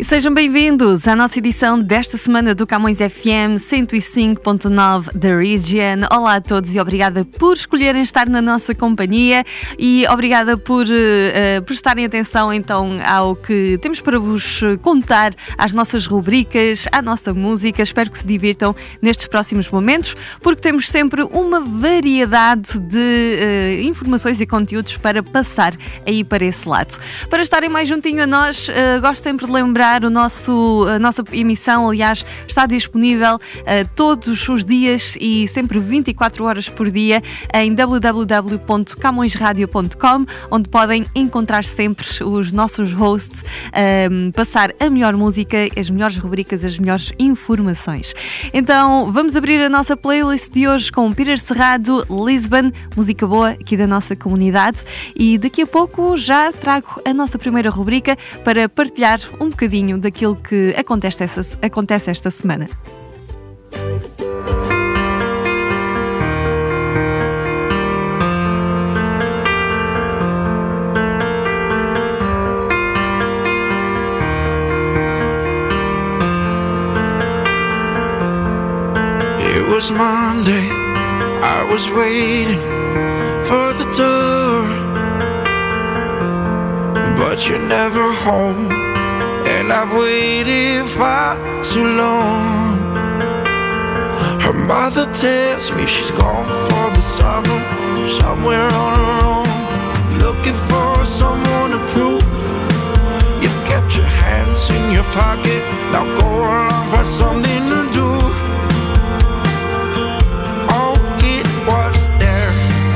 sejam bem-vindos à nossa edição desta semana do Camões FM 105.9 da Region. Olá a todos e obrigada por escolherem estar na nossa companhia e obrigada por uh, prestarem atenção então ao que temos para vos contar, às nossas rubricas, à nossa música. Espero que se divirtam nestes próximos momentos, porque temos sempre uma variedade de uh, informações e conteúdos para passar aí para esse lado. Para estarem mais juntinho a nós, uh, gosto sempre de lembrar o nosso, a nossa emissão, aliás, está disponível uh, todos os dias e sempre 24 horas por dia em www.camõesradio.com, onde podem encontrar sempre os nossos hosts, um, passar a melhor música, as melhores rubricas, as melhores informações. Então, vamos abrir a nossa playlist de hoje com Peter Serrado, Lisbon, música boa aqui da nossa comunidade. E daqui a pouco já trago a nossa primeira rubrica para partilhar um bocadinho bocadinho daquilo que acontece esta, acontece esta semana. Was Monday, I was waiting for the door, but you're never home. And I've waited far too long. Her mother tells me she's gone for the summer, somewhere on her own, looking for someone to prove. You kept your hands in your pocket, now go along, find something to do. Oh, it was there,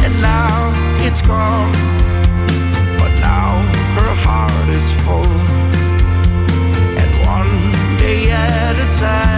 and now it's gone. side.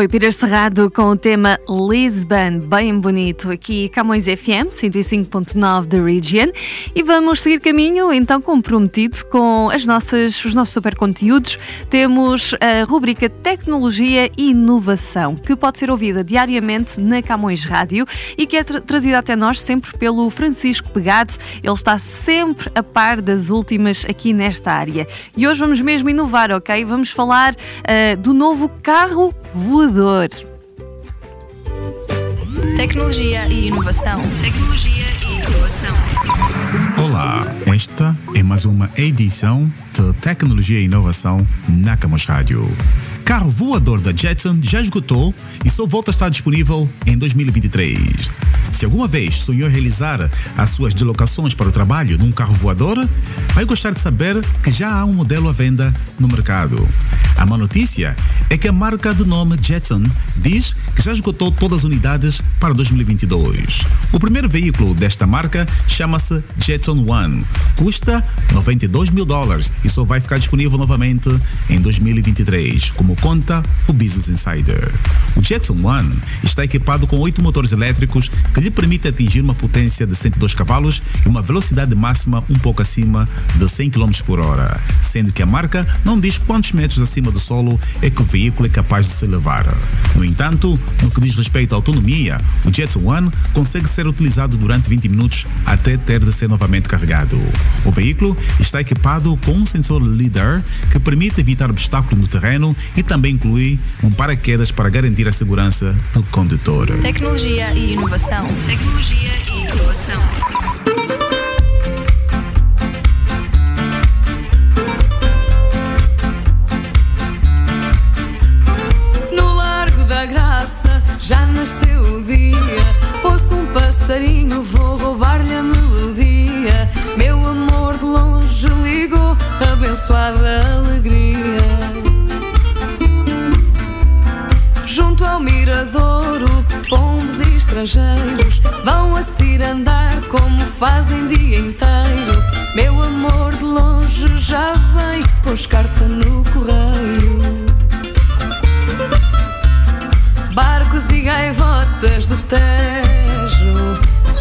Foi Pires Cerrado com o tema Lisbon, bem bonito, aqui Camões FM 105.9 da Region. E vamos seguir caminho, então, comprometido com as nossas, os nossos super conteúdos. Temos a rubrica Tecnologia e Inovação, que pode ser ouvida diariamente na Camões Rádio e que é tra trazida até nós sempre pelo Francisco Pegado. Ele está sempre a par das últimas aqui nesta área. E hoje vamos mesmo inovar, ok? Vamos falar uh, do novo carro voador. Tecnologia e inovação. Tecnologia e inovação. Olá, esta é mais uma edição de Tecnologia e Inovação na Camus Rádio. Carro voador da Jetson já esgotou e só volta a estar disponível em 2023. Se alguma vez sonhou realizar as suas deslocações para o trabalho num carro voador, vai gostar de saber que já há um modelo à venda no mercado. A má notícia é que a marca do nome Jetson diz que já esgotou todas as unidades para 2022. O primeiro veículo desta marca chama-se Jetson One, custa 92 mil dólares e só vai ficar disponível novamente em 2023, como conta o Business Insider. O Jetson One está equipado com oito motores elétricos que lhe permitem atingir uma potência de 102 cavalos e uma velocidade máxima um pouco acima de 100 km por hora, sendo que a marca não diz quantos metros acima do solo é que o veículo é capaz de se levar. No entanto, no que diz respeito à autonomia, o Jetson One consegue ser utilizado durante 20 minutos até ter de ser novamente carregado. O veículo está equipado com um sensor LIDAR que permite evitar obstáculos no terreno e também inclui um paraquedas para garantir a segurança do condutor. Tecnologia e inovação. Tecnologia e inovação. No Largo da Graça já nasceu o dia. Ouço um passarinho, vou roubar-lhe a melodia. Meu amor de longe ligou, abençoada alegria. Junto ao e estrangeiros vão a cirandar como fazem dia inteiro. Meu amor de longe já vem, pôs carta no correio. Barcos e gaivotas do Tejo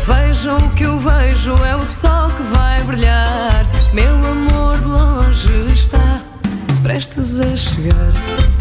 Vejam o que eu vejo, é o sol que vai brilhar Meu amor de longe está prestes a chegar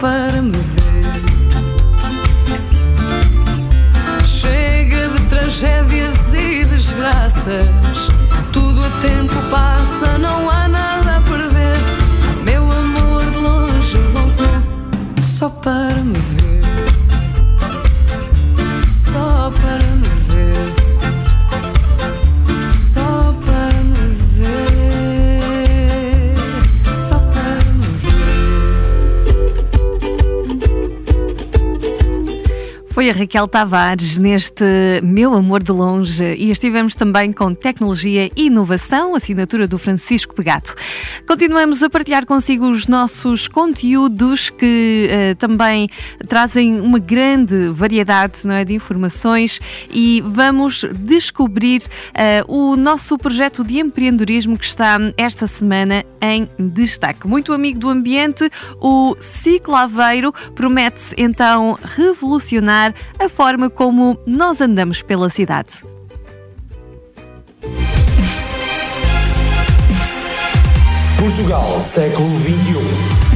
para me ver. Chega de tragédias e desgraças. Tudo a tempo passa, não há nada a perder. Meu amor de longe voltou só para me Raquel Tavares neste Meu Amor de Longe e estivemos também com tecnologia e inovação, assinatura do Francisco Pegato. Continuamos a partilhar consigo os nossos conteúdos que uh, também trazem uma grande variedade não é, de informações e vamos descobrir uh, o nosso projeto de empreendedorismo que está esta semana em destaque. Muito amigo do ambiente, o Ciclo Aveiro promete-se então revolucionar a forma como nós andamos pela cidade. Portugal, século XXI.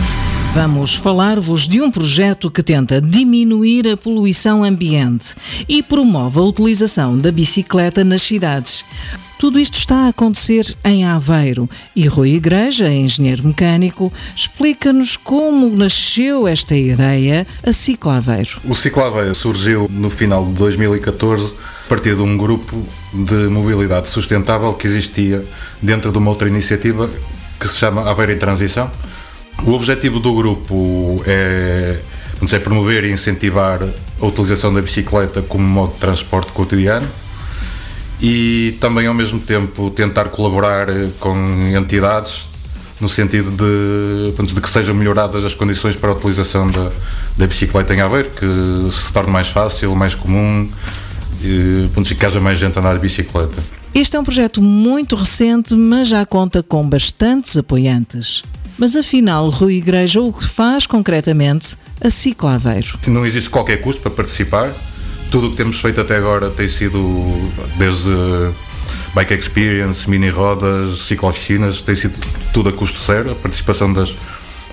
Vamos falar-vos de um projeto que tenta diminuir a poluição ambiente e promove a utilização da bicicleta nas cidades. Tudo isto está a acontecer em Aveiro. E Rui Igreja, engenheiro mecânico, explica-nos como nasceu esta ideia, a Cicla Aveiro. O Cicla Aveiro surgiu no final de 2014 a partir de um grupo de mobilidade sustentável que existia dentro de uma outra iniciativa que se chama Aveiro em Transição. O objetivo do grupo é, é promover e incentivar a utilização da bicicleta como modo de transporte cotidiano e também ao mesmo tempo tentar colaborar com entidades no sentido de, de que sejam melhoradas as condições para a utilização da, da bicicleta em Aveiro, que se torne mais fácil, mais comum e que haja mais gente a andar de bicicleta. Este é um projeto muito recente, mas já conta com bastantes apoiantes. Mas afinal, Rui Igreja, o que faz concretamente a Cicla Aveiro? Não existe qualquer custo para participar. Tudo o que temos feito até agora tem sido desde bike experience, mini rodas, ciclo-oficinas, tem sido tudo a custo zero, a participação das,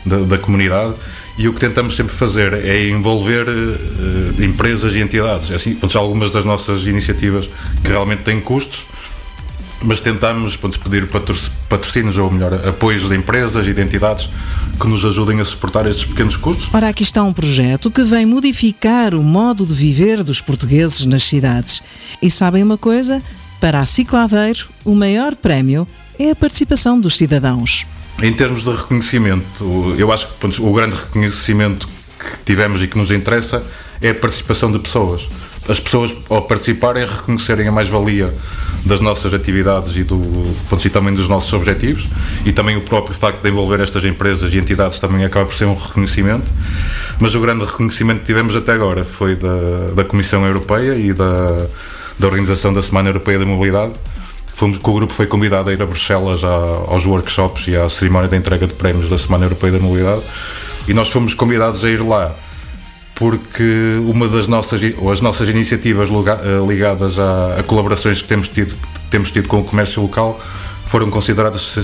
da, da, comunidade e o que tentamos sempre fazer é envolver uh, empresas e entidades. É assim, algumas das nossas iniciativas que realmente têm custos, mas tentamos pronto, pedir patrocínios ou melhor, apoios de empresas e de entidades que nos ajudem a suportar estes pequenos custos. Ora, aqui está um projeto que vem modificar o modo de viver dos portugueses nas cidades. E sabem uma coisa? Para a Ciclaveiro, o maior prémio é a participação dos cidadãos. Em termos de reconhecimento, eu acho que pronto, o grande reconhecimento que tivemos e que nos interessa é a participação de pessoas. As pessoas, ao participarem, reconhecerem a mais-valia das nossas atividades e, do, e também dos nossos objetivos e também o próprio facto de envolver estas empresas e entidades também acaba por ser um reconhecimento mas o grande reconhecimento que tivemos até agora foi da, da Comissão Europeia e da, da Organização da Semana Europeia da Mobilidade. Fomos, o grupo foi convidado a ir a Bruxelas aos workshops e à cerimónia de entrega de prémios da Semana Europeia da Mobilidade e nós fomos convidados a ir lá porque uma das nossas, ou as nossas iniciativas eh, ligadas a, a colaborações que temos tido, temos tido com o comércio local foram consideradas uh,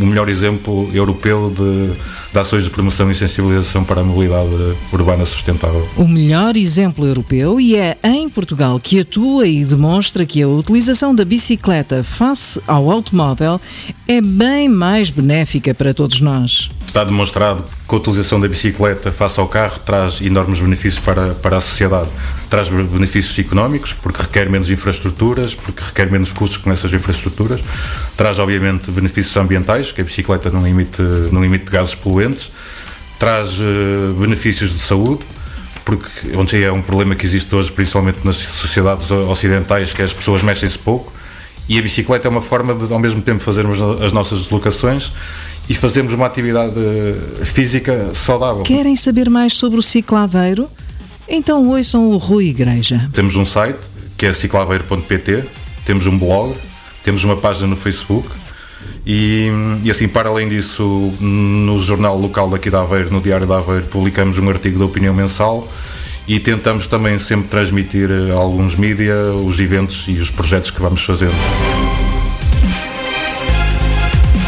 o melhor exemplo europeu de, de, ações de promoção e sensibilização para a mobilidade urbana sustentável. O melhor exemplo europeu e é em Portugal que atua e demonstra que a utilização da bicicleta face ao automóvel é bem mais benéfica para todos nós. Está demonstrado que a utilização da bicicleta face ao carro traz enormes benefícios para, para a sociedade. Traz benefícios económicos, porque requer menos infraestruturas, porque requer menos custos com essas infraestruturas, traz obviamente benefícios ambientais, que a bicicleta não emite, não emite gases poluentes, traz uh, benefícios de saúde, porque onde é um problema que existe hoje, principalmente nas sociedades ocidentais, que é as pessoas mexem-se pouco, e a bicicleta é uma forma de, ao mesmo tempo, fazermos as nossas deslocações e fazermos uma atividade eh, física saudável. Querem saber mais sobre o ciclaveiro? Então ouçam o Rui Igreja. Temos um site que é ciclaveiro.pt, temos um blog, temos uma página no Facebook e, e, assim, para além disso, no jornal local daqui da Aveiro, no Diário da Aveiro, publicamos um artigo de opinião mensal e tentamos também sempre transmitir a alguns mídia os eventos e os projetos que vamos fazendo.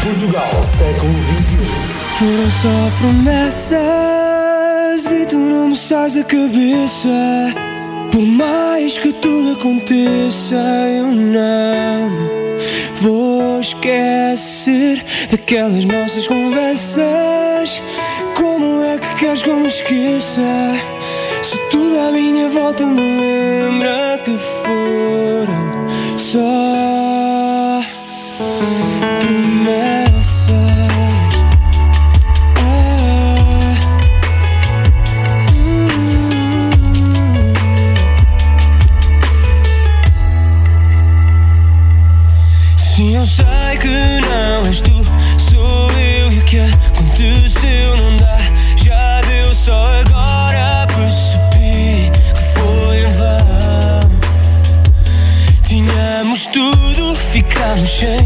Portugal, século XXI. Foram só promessas e tu não me sais da cabeça. Por mais que tudo aconteça, eu não vou esquecer daquelas nossas conversas. Como é que queres que eu me esqueça? Se tudo à minha volta me lembra que foram só promessas. Tudo, ficamos sem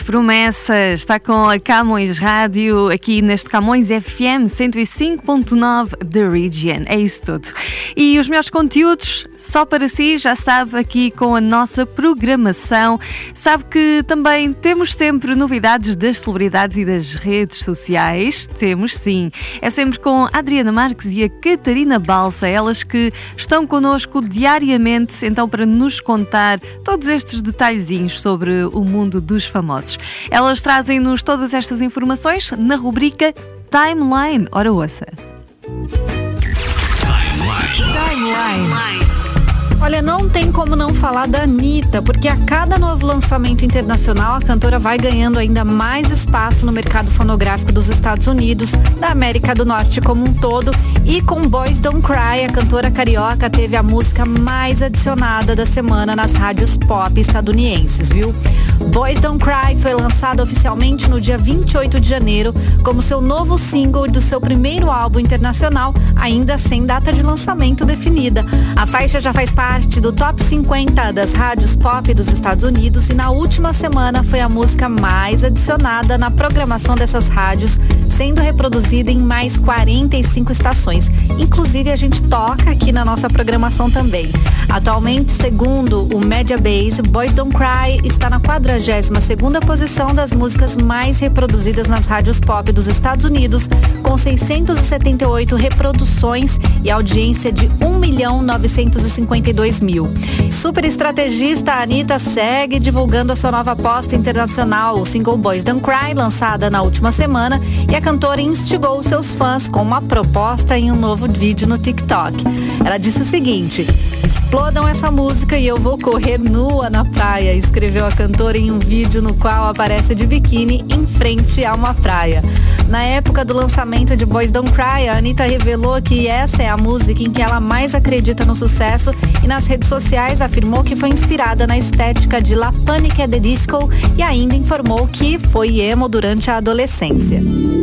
Promessas, está com a Camões Rádio aqui neste Camões FM 105.9 The Region. É isso tudo. E os meus conteúdos, só para si, já sabe, aqui com a nossa programação. Sabe que também temos sempre novidades das celebridades e das redes sociais. Temos sim. É sempre com a Adriana Marques e a Catarina Balsa, elas que estão connosco diariamente, então, para nos contar todos estes detalhezinhos sobre o mundo dos famosos. Elas trazem-nos todas estas informações na rubrica Timeline. Ora, ouça. Olha, não tem como não falar da Anitta, porque a cada novo lançamento internacional, a cantora vai ganhando ainda mais espaço no mercado fonográfico dos Estados Unidos, da América do Norte como um todo. E com Boys Don't Cry, a cantora carioca teve a música mais adicionada da semana nas rádios pop estadunidenses, viu? Boys Don't Cry foi lançado oficialmente no dia 28 de janeiro como seu novo single do seu primeiro álbum internacional, ainda sem data de lançamento definida. A faixa já faz parte do top 50 das rádios pop dos Estados Unidos e na última semana foi a música mais adicionada na programação dessas rádios, sendo reproduzida em mais 45 estações. Inclusive a gente toca aqui na nossa programação também. Atualmente, segundo o Media Base, Boys Don't Cry está na 42ª posição das músicas mais reproduzidas nas rádios pop dos Estados Unidos, com 678 reproduções e audiência de 1 milhão 952 mil. Super estrategista Anitta segue divulgando a sua nova aposta internacional, o single Boys Don't Cry, lançada na última semana, e a cantora instigou seus fãs com uma proposta em um novo vídeo no TikTok. Ela disse o seguinte: explodam essa música e eu vou correr nua na praia, escreveu a cantora em um vídeo no qual aparece de biquíni em frente a uma praia. Na época do lançamento de Boys Don't Cry, a Anitta revelou que essa é a música em que ela mais acredita no sucesso e nas redes sociais afirmou que foi inspirada na estética de La Panic at the Disco e ainda informou que foi emo durante a adolescência.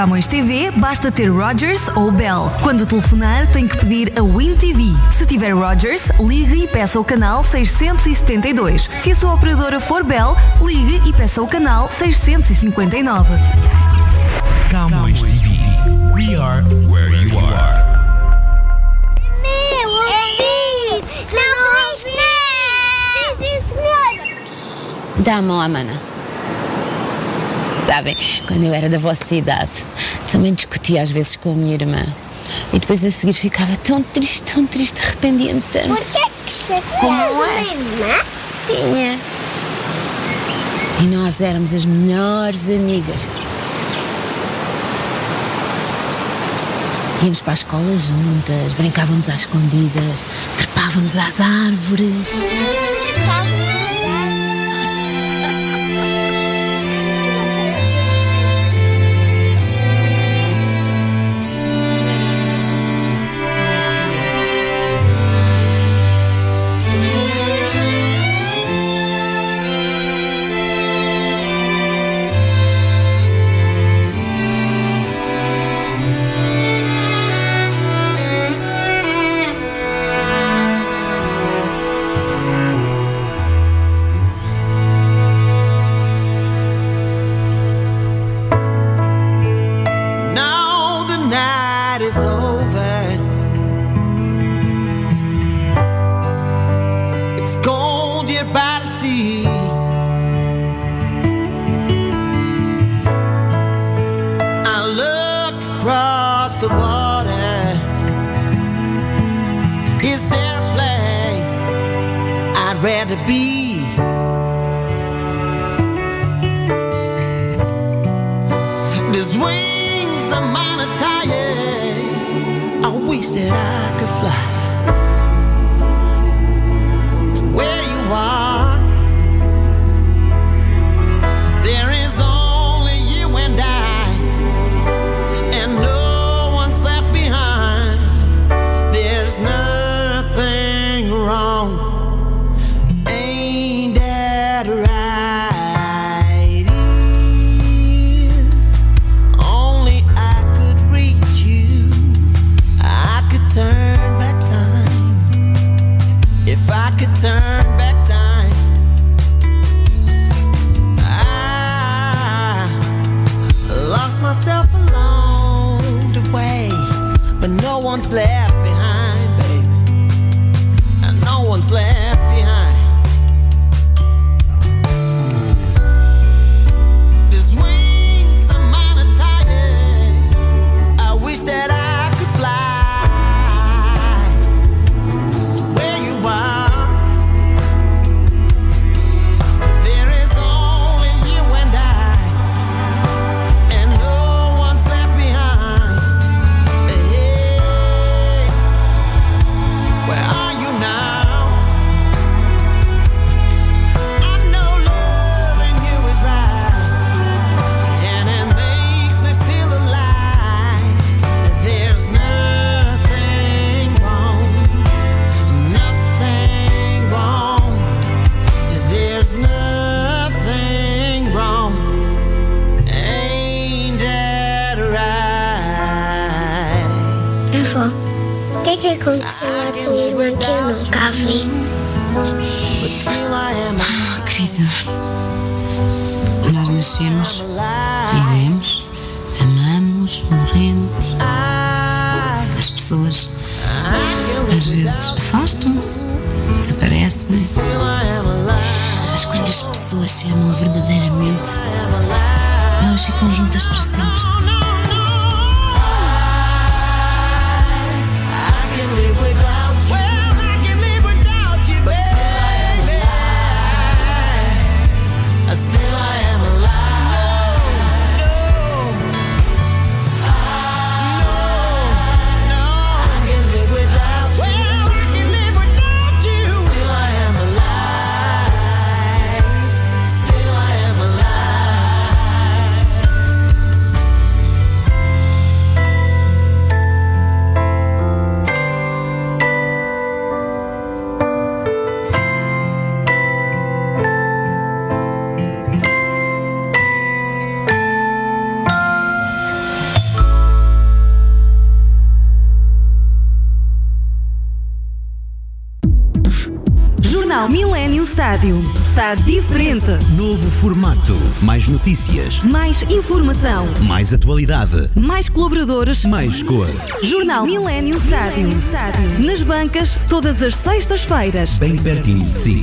Camões TV, basta ter Rogers ou Bell. Quando telefonar, tem que pedir a Win TV. Se tiver Rogers, ligue e peça o canal 672. Se a sua operadora for Bell, ligue e peça o canal 659. Camões TV. We are where you are. Meu, ouvi! Não fiz nada! Sim, senhora! Dá a mão à mana. Sabem, quando eu era da vossa idade, também discutia às vezes com a minha irmã. E depois a seguir ficava tão triste, tão triste, arrependia-me tanto. Porquê que chateas Como é? irmã? Tinha. E nós éramos as melhores amigas. Íamos para a escola juntas, brincávamos às escondidas, trepávamos às árvores. Now be? Nascemos, vivemos, amamos, morremos. As pessoas às vezes afastam-se, desaparecem. Mas quando as pessoas se amam verdadeiramente, elas ficam juntas Está diferente. Novo formato. Mais notícias. Mais informação. Mais atualidade. Mais colaboradores. Mais cor. Jornal Millennium Stadium. Nas bancas, todas as sextas-feiras. Bem pertinho de si.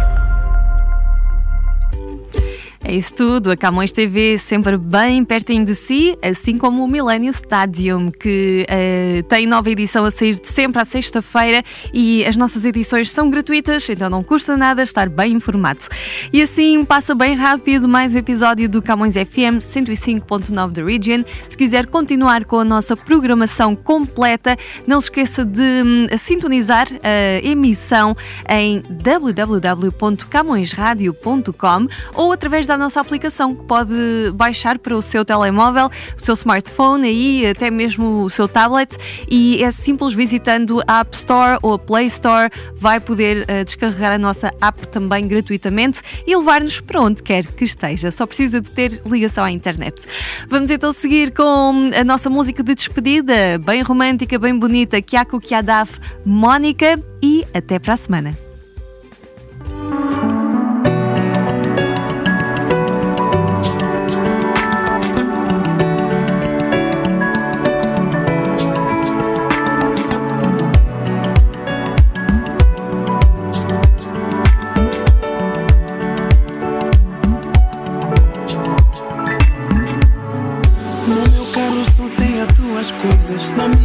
É isso tudo, a Camões TV sempre bem pertinho de si, assim como o Millennium Stadium, que eh, tem nova edição a sair sempre à sexta-feira e as nossas edições são gratuitas, então não custa nada estar bem informado. E assim passa bem rápido mais um episódio do Camões FM 105.9 da Region. Se quiser continuar com a nossa programação completa, não se esqueça de hum, sintonizar a emissão em www.camõesradio.com ou através da nossa aplicação que pode baixar para o seu telemóvel, o seu smartphone aí, até mesmo o seu tablet e é simples visitando a App Store ou a Play Store, vai poder eh, descarregar a nossa app também gratuitamente e levar-nos para onde quer que esteja. Só precisa de ter ligação à internet. Vamos então seguir com a nossa música de despedida, bem romântica, bem bonita, Kiako Kiadaf, Mónica e até para a semana. this number